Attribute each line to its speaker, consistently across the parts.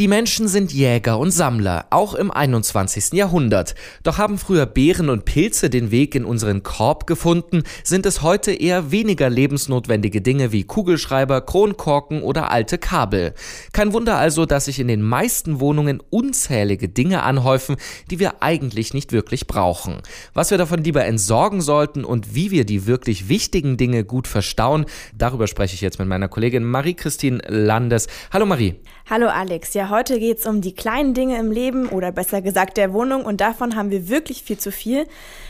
Speaker 1: Die Menschen sind Jäger und Sammler, auch im 21. Jahrhundert. Doch haben früher Beeren und Pilze den Weg in unseren Korb gefunden, sind es heute eher weniger lebensnotwendige Dinge wie Kugelschreiber, Kronkorken oder alte Kabel. Kein Wunder also, dass sich in den meisten Wohnungen unzählige Dinge anhäufen, die wir eigentlich nicht wirklich brauchen. Was wir davon lieber entsorgen sollten und wie wir die wirklich wichtigen Dinge gut verstauen, darüber spreche ich jetzt mit meiner Kollegin Marie-Christine Landes. Hallo Marie.
Speaker 2: Hallo Alex. Ja, heute geht es um die kleinen Dinge im Leben oder besser gesagt der Wohnung und davon haben wir wirklich viel zu viel.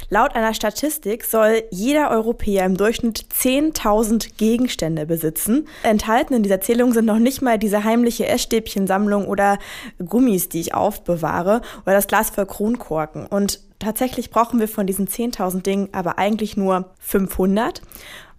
Speaker 2: Laut einer Statistik soll jeder Europäer im Durchschnitt 10.000 Gegenstände besitzen. Enthalten in dieser Zählung sind noch nicht mal diese heimliche Essstäbchensammlung oder Gummis, die ich aufbewahre oder das Glas voll Kronkorken. Und tatsächlich brauchen wir von diesen 10.000 Dingen aber eigentlich nur 500.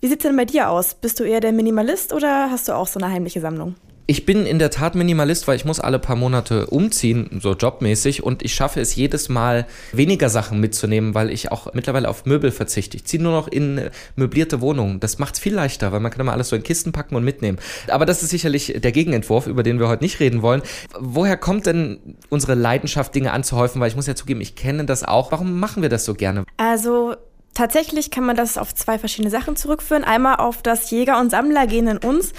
Speaker 2: Wie sieht es denn bei dir aus? Bist du eher der Minimalist oder hast du auch so eine heimliche Sammlung?
Speaker 1: Ich bin in der Tat Minimalist, weil ich muss alle paar Monate umziehen, so jobmäßig, und ich schaffe es jedes Mal, weniger Sachen mitzunehmen, weil ich auch mittlerweile auf Möbel verzichte. Ich ziehe nur noch in äh, möblierte Wohnungen. Das macht es viel leichter, weil man kann immer alles so in Kisten packen und mitnehmen. Aber das ist sicherlich der Gegenentwurf, über den wir heute nicht reden wollen. Woher kommt denn unsere Leidenschaft, Dinge anzuhäufen? Weil ich muss ja zugeben, ich kenne das auch. Warum machen wir das so gerne?
Speaker 2: Also Tatsächlich kann man das auf zwei verschiedene Sachen zurückführen. Einmal auf das Jäger- und Sammlergehen in uns,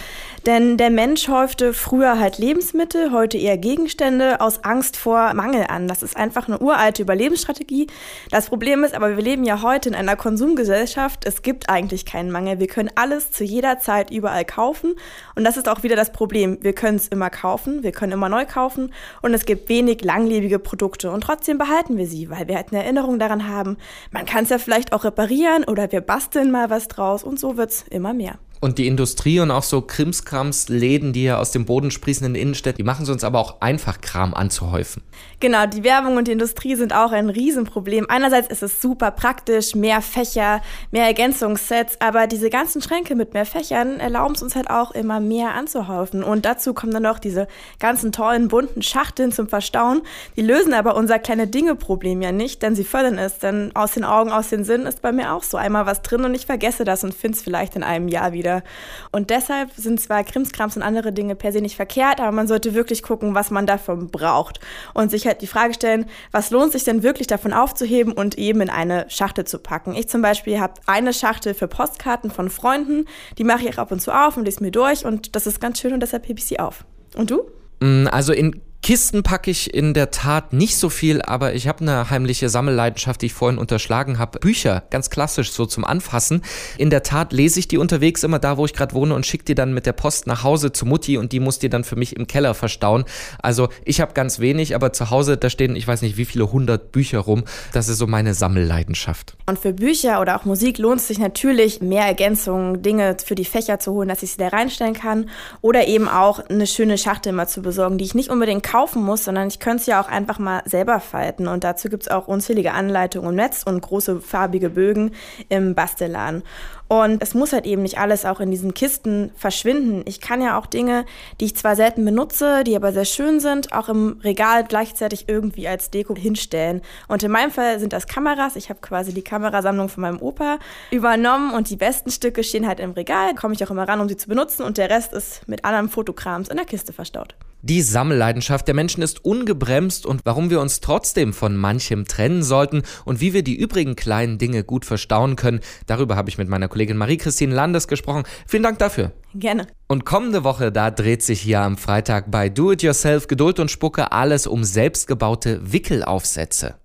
Speaker 2: denn der Mensch häufte früher halt Lebensmittel, heute eher Gegenstände aus Angst vor Mangel an. Das ist einfach eine uralte Überlebensstrategie. Das Problem ist aber, wir leben ja heute in einer Konsumgesellschaft. Es gibt eigentlich keinen Mangel. Wir können alles zu jeder Zeit überall kaufen. Und das ist auch wieder das Problem. Wir können es immer kaufen, wir können immer neu kaufen und es gibt wenig langlebige Produkte. Und trotzdem behalten wir sie, weil wir halt eine Erinnerung daran haben. Man kann es ja vielleicht auch auch reparieren oder wir basteln mal was draus und so wird's immer mehr.
Speaker 1: Und die Industrie und auch so Krimskrams-Läden, die ja aus dem Boden sprießen in Innenstädten, die machen es uns aber auch einfach, Kram anzuhäufen.
Speaker 2: Genau, die Werbung und die Industrie sind auch ein Riesenproblem. Einerseits ist es super praktisch, mehr Fächer, mehr Ergänzungssets, aber diese ganzen Schränke mit mehr Fächern erlauben es uns halt auch immer mehr anzuhäufen. Und dazu kommen dann noch diese ganzen tollen, bunten Schachteln zum Verstauen. Die lösen aber unser kleine Dinge-Problem ja nicht, denn sie fördern es. Denn aus den Augen, aus den Sinn ist bei mir auch so einmal was drin und ich vergesse das und finde es vielleicht in einem Jahr wieder wieder. Und deshalb sind zwar Krimskrams und andere Dinge per se nicht verkehrt, aber man sollte wirklich gucken, was man davon braucht. Und sich halt die Frage stellen, was lohnt sich denn wirklich davon aufzuheben und eben in eine Schachtel zu packen. Ich zum Beispiel habe eine Schachtel für Postkarten von Freunden, die mache ich auch ab und zu auf und lese mir durch und das ist ganz schön und deshalb hebe ich sie auf. Und du?
Speaker 1: Mm, also in Kisten packe ich in der Tat nicht so viel, aber ich habe eine heimliche Sammelleidenschaft, die ich vorhin unterschlagen habe. Bücher, ganz klassisch so zum Anfassen. In der Tat lese ich die unterwegs immer da, wo ich gerade wohne und schicke die dann mit der Post nach Hause zu Mutti und die muss die dann für mich im Keller verstauen. Also ich habe ganz wenig, aber zu Hause, da stehen, ich weiß nicht wie viele hundert Bücher rum. Das ist so meine Sammelleidenschaft.
Speaker 2: Und für Bücher oder auch Musik lohnt es sich natürlich, mehr Ergänzungen, Dinge für die Fächer zu holen, dass ich sie da reinstellen kann. Oder eben auch eine schöne Schachtel mal zu besorgen, die ich nicht unbedingt kaufen muss, sondern ich könnte es ja auch einfach mal selber falten. Und dazu gibt es auch unzählige Anleitungen im Netz und große farbige Bögen im Bastelladen. Und es muss halt eben nicht alles auch in diesen Kisten verschwinden. Ich kann ja auch Dinge, die ich zwar selten benutze, die aber sehr schön sind, auch im Regal gleichzeitig irgendwie als Deko hinstellen. Und in meinem Fall sind das Kameras. Ich habe quasi die Kamerasammlung von meinem Opa übernommen und die besten Stücke stehen halt im Regal, komme ich auch immer ran, um sie zu benutzen und der Rest ist mit anderem Fotokrams in der Kiste verstaut.
Speaker 1: Die Sammelleidenschaft der Menschen ist ungebremst und warum wir uns trotzdem von manchem trennen sollten und wie wir die übrigen kleinen Dinge gut verstauen können, darüber habe ich mit meiner Kollegin Marie-Christine Landes gesprochen. Vielen Dank dafür.
Speaker 2: Gerne.
Speaker 1: Und kommende Woche, da dreht sich hier am Freitag bei Do It Yourself Geduld und Spucke alles um selbstgebaute Wickelaufsätze.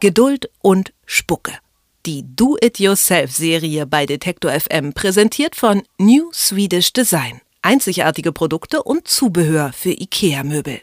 Speaker 3: Geduld und Spucke. Die Do It Yourself Serie bei Detektor FM präsentiert von New Swedish Design. Einzigartige Produkte und Zubehör für IKEA-Möbel.